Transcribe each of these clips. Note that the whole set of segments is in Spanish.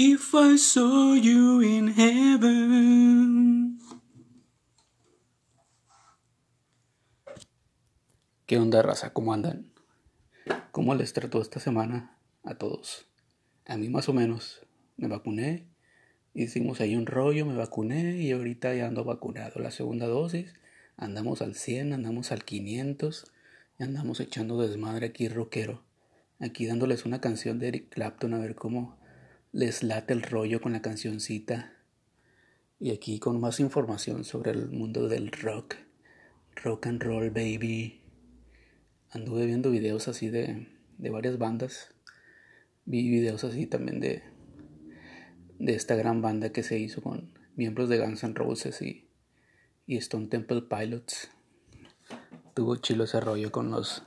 If I saw you in heaven. ¿Qué onda, raza? ¿Cómo andan? ¿Cómo les trató esta semana a todos? A mí más o menos. Me vacuné, hicimos ahí un rollo, me vacuné y ahorita ya ando vacunado. La segunda dosis, andamos al 100, andamos al 500 y andamos echando desmadre aquí rockero. Aquí dándoles una canción de Eric Clapton a ver cómo les late el rollo con la cancioncita. Y aquí con más información sobre el mundo del rock. Rock and roll, baby. Anduve viendo videos así de, de varias bandas. Vi videos así también de, de esta gran banda que se hizo con miembros de Guns N' Roses y, y Stone Temple Pilots. Tuvo chilo ese rollo con los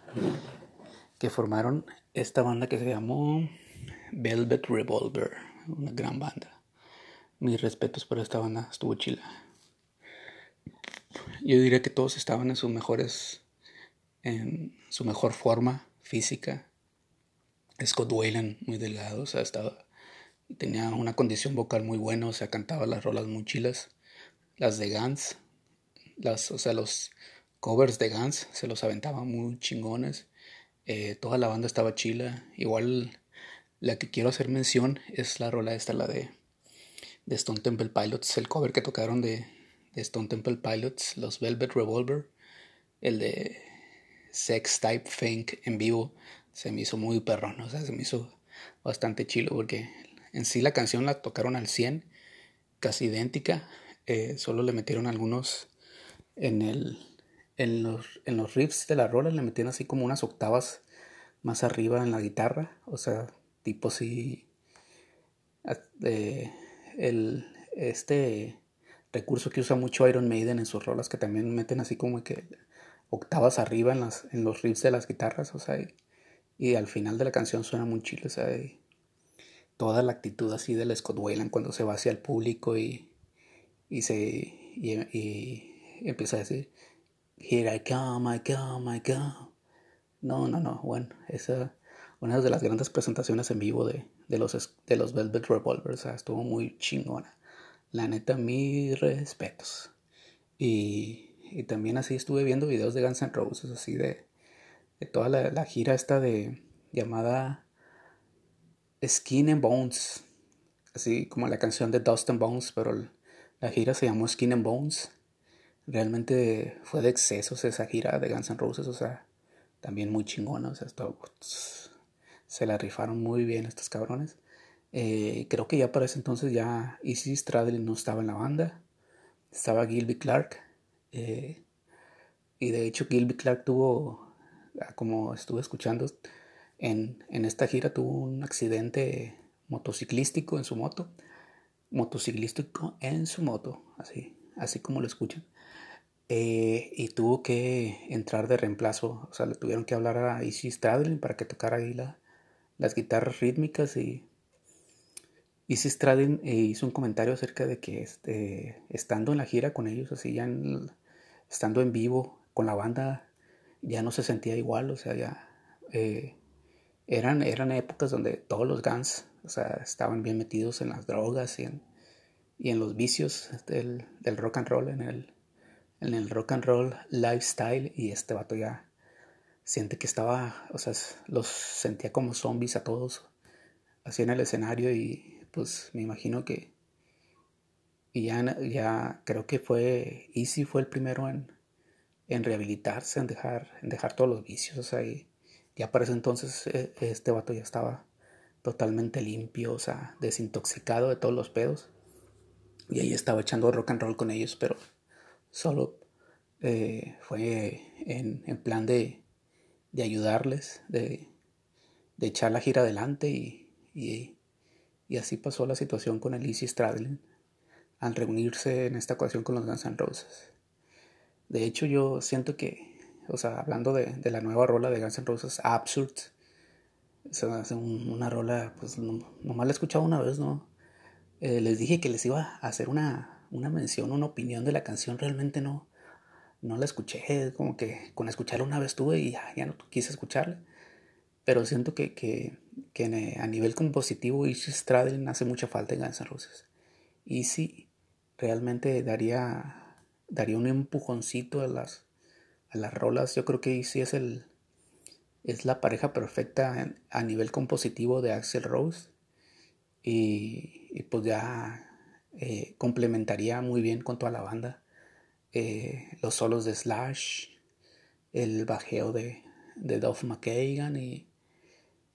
que formaron esta banda que se llamó Velvet Revolver, una gran banda. Mis respetos por esta banda, estuvo chila. Yo diría que todos estaban en sus mejores, en su mejor forma física. Scott Wayland muy delgado, o sea, estaba, tenía una condición vocal muy buena, o sea, cantaba las rolas muy chilas. Las de Guns, las, o sea, los covers de Guns se los aventaba muy chingones. Eh, toda la banda estaba chila. Igual la que quiero hacer mención es la rola esta, la de, Stone Temple Pilots, el cover que tocaron de, de Stone Temple Pilots, los Velvet Revolver, el de Sex Type Fink en vivo, se me hizo muy perrón, o sea, se me hizo bastante chilo porque en sí la canción la tocaron al 100, casi idéntica, eh, solo le metieron algunos en el en los, en los riffs de la rola le metieron así como unas octavas más arriba en la guitarra, o sea, tipo si el, este recurso que usa mucho Iron Maiden en sus rolas que también meten así como que octavas arriba en, las, en los riffs de las guitarras, o sea, y, al final de la canción suena muy chido, o sea, toda la actitud así del Scott Wayland cuando se va hacia el público y, y se y, y empieza a decir Here I come, I come, I come. No, no, no. Bueno, esa una de las grandes presentaciones en vivo de, de, los, de los Velvet Revolvers. estuvo muy chingona. La neta, mis respetos. Y, y, también así estuve viendo videos de Guns N' Roses, así de, de toda la, la, gira esta de llamada Skin and Bones. Así como la canción de Dust and Bones, pero la gira se llamó Skin and Bones realmente fue de excesos esa gira de Guns N' Roses, o sea, también muy chingona, o sea, se la rifaron muy bien estos cabrones. Eh, creo que ya para ese entonces ya Easy Stradlin no estaba en la banda, estaba Gilby Clark, eh, y de hecho Gilby Clark tuvo, ah, como estuve escuchando, en, en esta gira tuvo un accidente motociclístico en su moto, motociclístico en su moto, así, así como lo escuchan. Eh, y tuvo que entrar de reemplazo, o sea, le tuvieron que hablar a Izzy Stradlin para que tocara ahí la, las guitarras rítmicas y Izzy Stradlin eh, hizo un comentario acerca de que este, estando en la gira con ellos, así ya estando en vivo con la banda, ya no se sentía igual, o sea, ya eh, eran, eran épocas donde todos los Guns, o sea, estaban bien metidos en las drogas y en, y en los vicios del, del rock and roll, en el en el rock and roll lifestyle y este vato ya siente que estaba, o sea, los sentía como zombies a todos así en el escenario y pues me imagino que y ya, ya creo que fue Easy fue el primero en, en rehabilitarse, en dejar, en dejar todos los vicios, o sea, y ya para ese entonces e, este vato ya estaba totalmente limpio, o sea, desintoxicado de todos los pedos. Y ahí estaba echando rock and roll con ellos, pero solo eh, fue en, plan de, de ayudarles, de, de, echar la gira adelante y, y, y, así pasó la situación con el Easy Stradlin al reunirse en esta ocasión con los Guns N' Roses. De hecho yo siento que, o sea, hablando de, de la nueva rola de Guns N' Roses, Absurd, hace una rola, pues nomás la he escuchado una vez, ¿no? Eh, les dije que les iba a hacer una, una mención, una opinión de la canción, realmente no, no la escuché, como que con escucharla una vez tuve y ya, no quise escucharla. Pero siento que, que, que a nivel compositivo Easy Stradlin hace mucha falta en Guns N' Roses. Easy realmente daría, daría un empujoncito a las, a las rolas. Yo creo que Easy es el es la pareja perfecta a nivel compositivo de Axel Rose y, pues ya eh, complementaría muy bien con toda la banda eh, los solos de Slash el bajeo de, de Duff McKagan y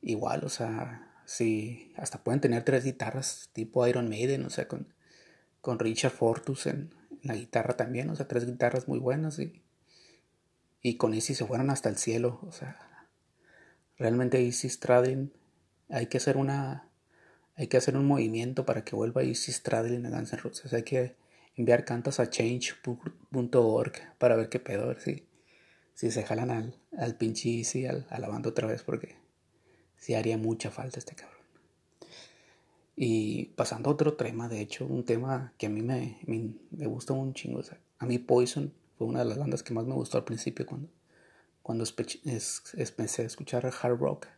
igual o sea si hasta pueden tener tres guitarras tipo Iron Maiden o sea con, con Richard Fortus en, la guitarra también o sea tres guitarras muy buenas y y con Easy se fueron hasta el cielo o sea realmente Easy Stradlin hay que hacer una hay que hacer un movimiento para que vuelva Easy Stradlin a Guns N' Roses hay que enviar cantas a change.org para ver qué pedo a ver si, si se jalan al, al pinche Easy al, a la banda otra vez porque sí haría mucha falta este cabrón. Y pasando a otro tema de hecho un tema que a mí me, me, gusta un chingo a mí Poison fue una de las bandas que más me gustó al principio cuando cuando empecé a escuchar hard rock,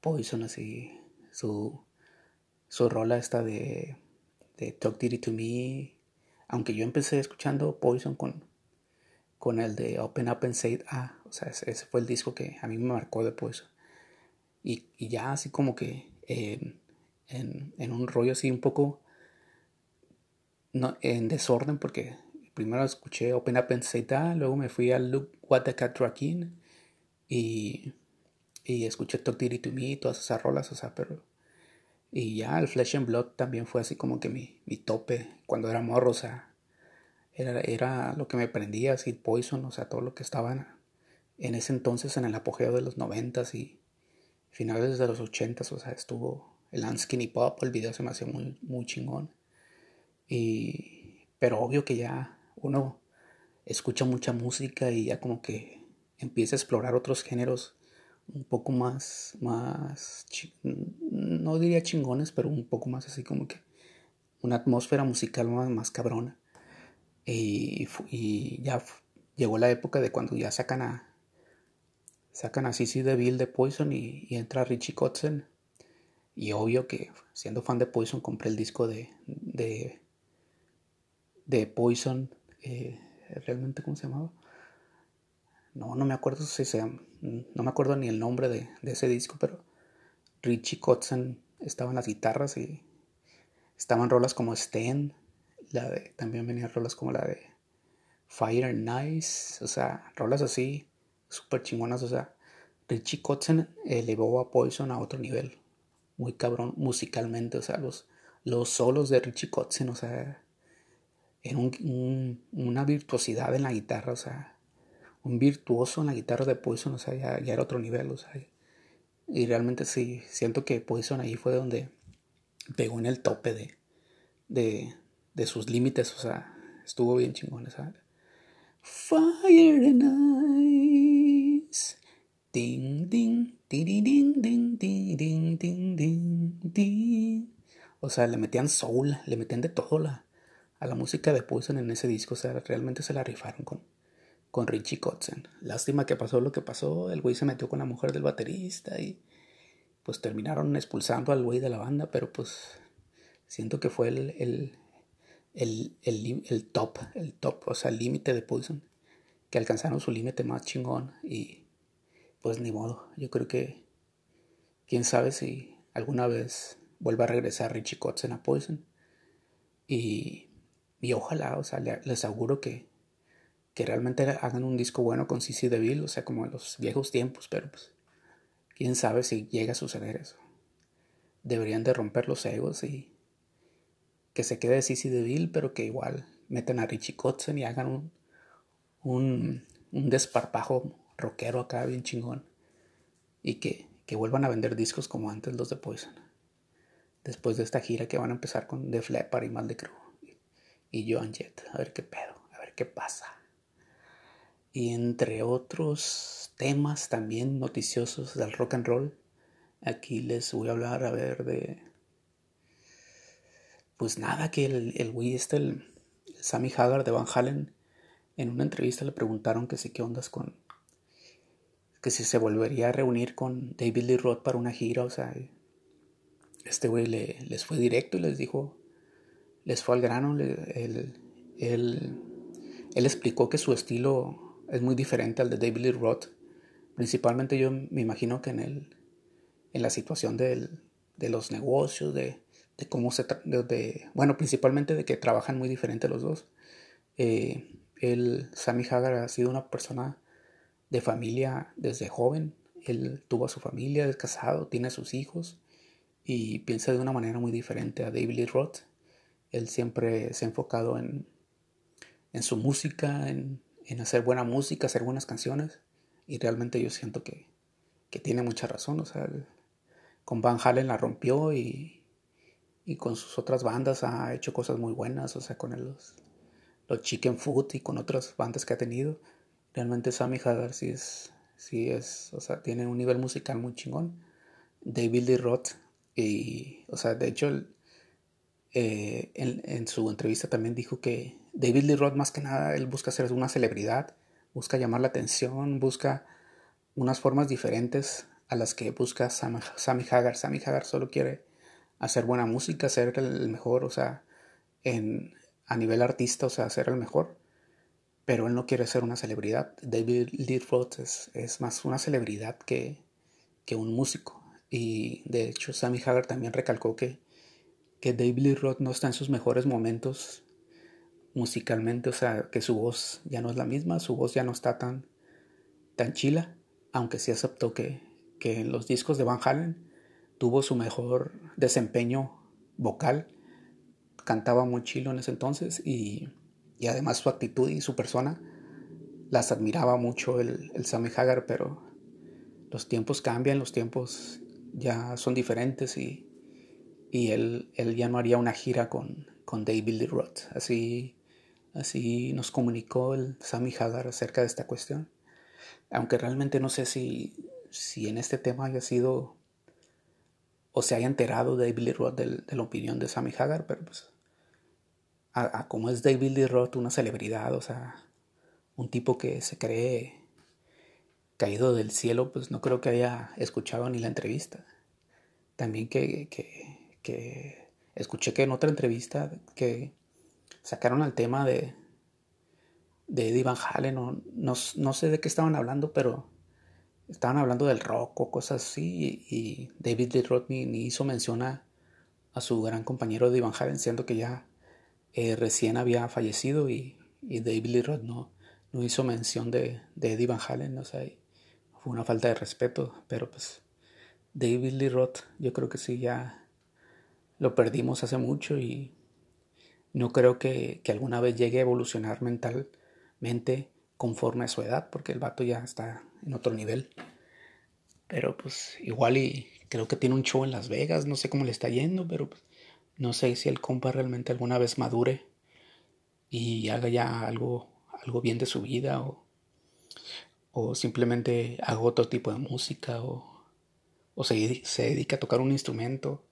Poison así, su, su rola esta de, de Talk Dirty to Me, aunque yo empecé escuchando Poison con, con el de Open Up and Say Ah, o sea, ese, fue el disco que a mí me marcó de Poison. Y, y ya así como que en, en, un rollo así un poco no, en desorden porque primero escuché Open Up and Say That, luego me fui a Look What the Cat Rockin' y, y escuché Talk Dirty to Me, todas esas rolas, o sea, pero... Y ya el Flesh and Blood también fue así como que mi, mi tope cuando era morro, o sea, era, era lo que me prendía, así Poison, o sea, todo lo que estaba en, ese entonces en el apogeo de los noventas y finales de los ochentas, o sea, estuvo el Unskinny Pop, el video se me hacía muy, muy chingón. Y, pero obvio que ya uno escucha mucha música y ya como que empieza a explorar otros géneros un poco más, más, no diría chingones, pero un poco más así como que una atmósfera musical más, más cabrona. Y, ya llegó la época de cuando ya sacan a sacan a Sissy DeVille de Poison y, y, entra Richie Kotzen. Y obvio que siendo fan de Poison compré el disco de, de, de Poison eh, realmente cómo se llamaba. No, no me acuerdo si se no me acuerdo ni el nombre de, ese disco, pero Richie Kotzen estaba en las guitarras y estaban rolas como Sten, la de, también venían rolas como la de Fire and Nice, o sea, rolas así, súper chingonas, o sea, Richie Kotzen elevó a Poison a otro nivel, muy cabrón musicalmente, o sea, los, los solos de Richie Kotzen, o sea, era un, una virtuosidad en la guitarra, o sea, un virtuoso en la guitarra de Poison, o sea, ya, era otro nivel, o sea, y realmente sí, siento que Poison ahí fue donde pegó en el tope de, de, de sus límites, o sea, estuvo bien chingón, ¿sabes? Fire and Ice. Ding, ding, ding, ding, ding, ding, ding, ding, ding, O sea, le metían soul, le metían de todo la, a la música de Poison en ese disco. O sea, realmente se la rifaron con, con Richie Kotzen. Lástima que pasó lo que pasó. El güey se metió con la mujer del baterista y pues terminaron expulsando al güey de la banda, pero pues siento que fue el, el, el, el, top, el top, o sea, el límite de Poison, que alcanzaron su límite más chingón y pues ni modo. Yo creo que quién sabe si alguna vez vuelva a regresar Richie Kotzen a Poison. Y y ojalá, o sea, les auguro que, que realmente hagan un disco bueno con CC DeVille, o sea, como en los viejos tiempos, pero pues, quién sabe si llega a suceder eso. Deberían de romper los egos y que se quede CC DeVille, pero que igual metan a Richie Kotzen y hagan un, un, un desparpajo rockero acá bien chingón. Y que, que vuelvan a vender discos como antes los de Poison. Después de esta gira que van a empezar con The Flepper y Mal de Crew y Joan Jett. A ver qué pedo, a ver qué pasa. Y entre otros temas también noticiosos del rock and roll, aquí les voy a hablar a ver de... Pues nada, que el, el güey este, el, Sammy Hagar de Van Halen, en una entrevista le preguntaron que sí, qué ondas con... que si se volvería a reunir con David Lee Roth para una gira, o sea, este güey le, les fue directo y les dijo, les fue al grano, él, explicó que su estilo es muy diferente al de David Lee Roth, principalmente yo me imagino que en, el, en la situación del, de los negocios, de, de cómo se, de, bueno, principalmente de que trabajan muy diferente los dos. Eh, él, Sammy Hagar ha sido una persona de familia desde joven. Él tuvo a su familia, es casado, tiene sus hijos y piensa de una manera muy diferente a David Lee Roth. Él siempre se ha enfocado en, en su música, en, en, hacer buena música, hacer buenas canciones. Y realmente yo siento que, que tiene mucha razón. O sea, con Van Halen la rompió y, y, con sus otras bandas ha hecho cosas muy buenas. O sea, con los, los Chicken Food y con otras bandas que ha tenido. Realmente Sammy Hagar sí es, sí es, o sea, tiene un nivel musical muy chingón. David Lee Roth, y, o sea, de hecho, eh, en, su entrevista también dijo que David Lee Roth más que nada, él busca ser una celebridad, busca llamar la atención, busca unas formas diferentes a las que busca Sammy, Hagar. Sammy Hagar solo quiere hacer buena música, ser el mejor, o sea, en, a nivel artista, o sea, ser el mejor pero él no quiere ser una celebridad. David Lee Roth es, más una celebridad que, que, un músico. Y de hecho, Sammy Hagar también recalcó que, que David Lee Roth no está en sus mejores momentos musicalmente, o sea, que su voz ya no es la misma, su voz ya no está tan, tan chila, aunque sí aceptó que, que en los discos de Van Halen tuvo su mejor desempeño vocal, cantaba muy chilo en ese entonces y y además su actitud y su persona las admiraba mucho el, el Sammy Hagar, pero los tiempos cambian, los tiempos ya son diferentes y, y él, él ya no haría una gira con, con David Lee Roth. Así, así nos comunicó el Sammy Hagar acerca de esta cuestión. Aunque realmente no sé si, si en este tema haya sido o se haya enterado David Lee Roth de, de la opinión de Sammy Hagar, pero pues a, como es David Lee Roth, una celebridad, o sea, un tipo que se cree caído del cielo, pues no creo que haya escuchado ni la entrevista. También que, que, que escuché que en otra entrevista que sacaron al tema de, de Eddie Van Halen, no, no, sé de qué estaban hablando, pero estaban hablando del rock o cosas así, y, David Lee Roth ni, hizo mención a, a, su gran compañero Eddie Van Halen, siendo que ya eh, recién había fallecido y, David Lee Roth no, no hizo mención de, de Eddie Van Halen, o sea, fue una falta de respeto, pero pues David Lee Roth yo creo que sí ya lo perdimos hace mucho y no creo que, que alguna vez llegue a evolucionar mentalmente conforme a su edad, porque el vato ya está en otro nivel. Pero pues igual y creo que tiene un show en Las Vegas, no sé cómo le está yendo, pero pues no sé si el compa realmente alguna vez madure y haga ya algo, algo bien de su vida o, o simplemente haga otro tipo de música o, o se, se dedica a tocar un instrumento.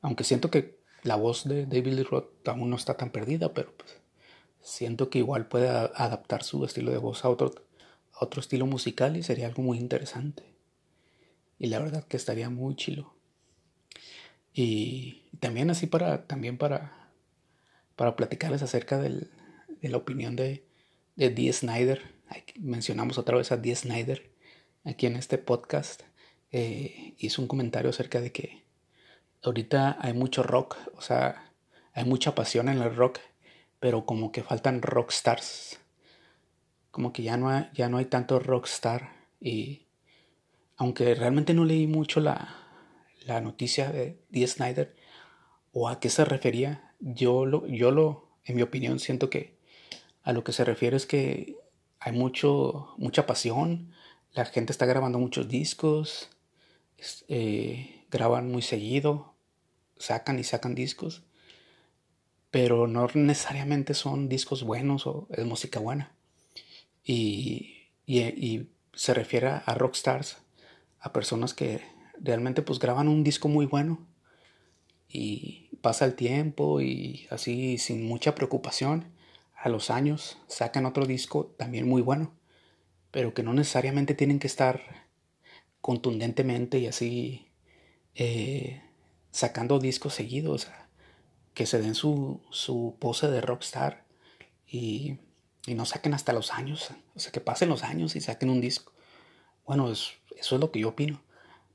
Aunque siento que la voz de David Lee Roth aún no está tan perdida, pero pues siento que igual puede adaptar su estilo de voz a otro, a otro estilo musical y sería algo muy interesante. Y la verdad que estaría muy chilo. Y también así para, también para, para platicarles acerca del, de la opinión de, de Dee Snyder. Mencionamos otra vez a Dee Snyder aquí en este podcast. Eh, hizo un comentario acerca de que ahorita hay mucho rock, o sea, hay mucha pasión en el rock, pero como que faltan rock stars. Como que ya no hay, ya no hay tanto rockstar y aunque realmente no leí mucho la, la noticia de Dee Snyder o a qué se refería, yo lo, yo lo, en mi opinión, siento que a lo que se refiere es que hay mucho, mucha pasión, la gente está grabando muchos discos, eh, graban muy seguido, sacan y sacan discos, pero no necesariamente son discos buenos o es música buena. Y, y, y se refiere a rockstars, a personas que realmente pues graban un disco muy bueno y pasa el tiempo y así sin mucha preocupación a los años sacan otro disco también muy bueno pero que no necesariamente tienen que estar contundentemente y así eh, sacando discos seguidos, o sea, que se den su, su pose de rockstar y, y, no saquen hasta los años, o sea, que pasen los años y saquen un disco. Bueno, eso es lo que yo opino.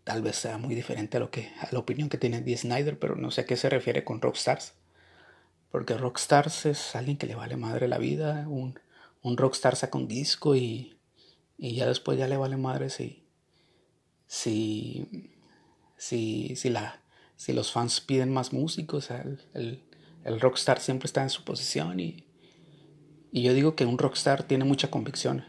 Tal vez sea muy diferente a, lo que, a la opinión que tiene Dee Snyder, pero no sé a qué se refiere con rockstars. Porque rockstars es alguien que le vale madre la vida, un, un rockstar saca un disco y, y ya después ya le vale madre si, si, si, si, la, si los fans piden más músicos. el, el, rockstar siempre está en su posición y, y yo digo que un rockstar tiene mucha convicción,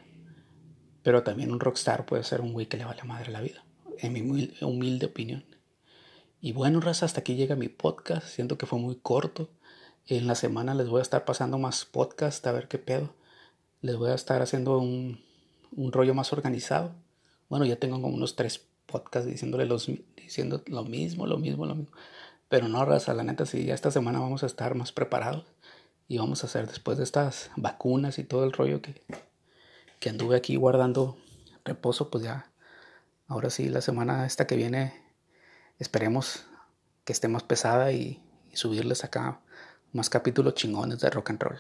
pero también un rockstar puede ser un güey que le vale madre la vida, en mi humilde, humilde opinión. Y bueno, raza, hasta aquí llega mi podcast. Siento que fue muy corto. En la semana les voy a estar pasando más podcast a ver qué pedo les voy a estar haciendo un, un rollo más organizado. Bueno, ya tengo como unos tres podcasts diciéndole los, diciendo lo mismo, lo mismo, lo mismo. Pero no, raza, la neta, sí, ya esta semana vamos a estar más preparados y vamos a hacer después de estas vacunas y todo el rollo que, que anduve aquí guardando reposo, pues ya, ahora sí, la semana esta que viene, esperemos que esté más pesada y, y subirles acá más capítulos chingones de rock and roll.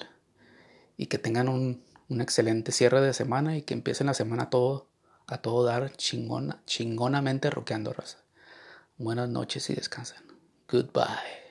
Y que tengan un, un excelente cierre de semana y que empiecen la semana todo a todo dar chingona, chingonamente roqueando raza. Buenas noches y descansen. Goodbye.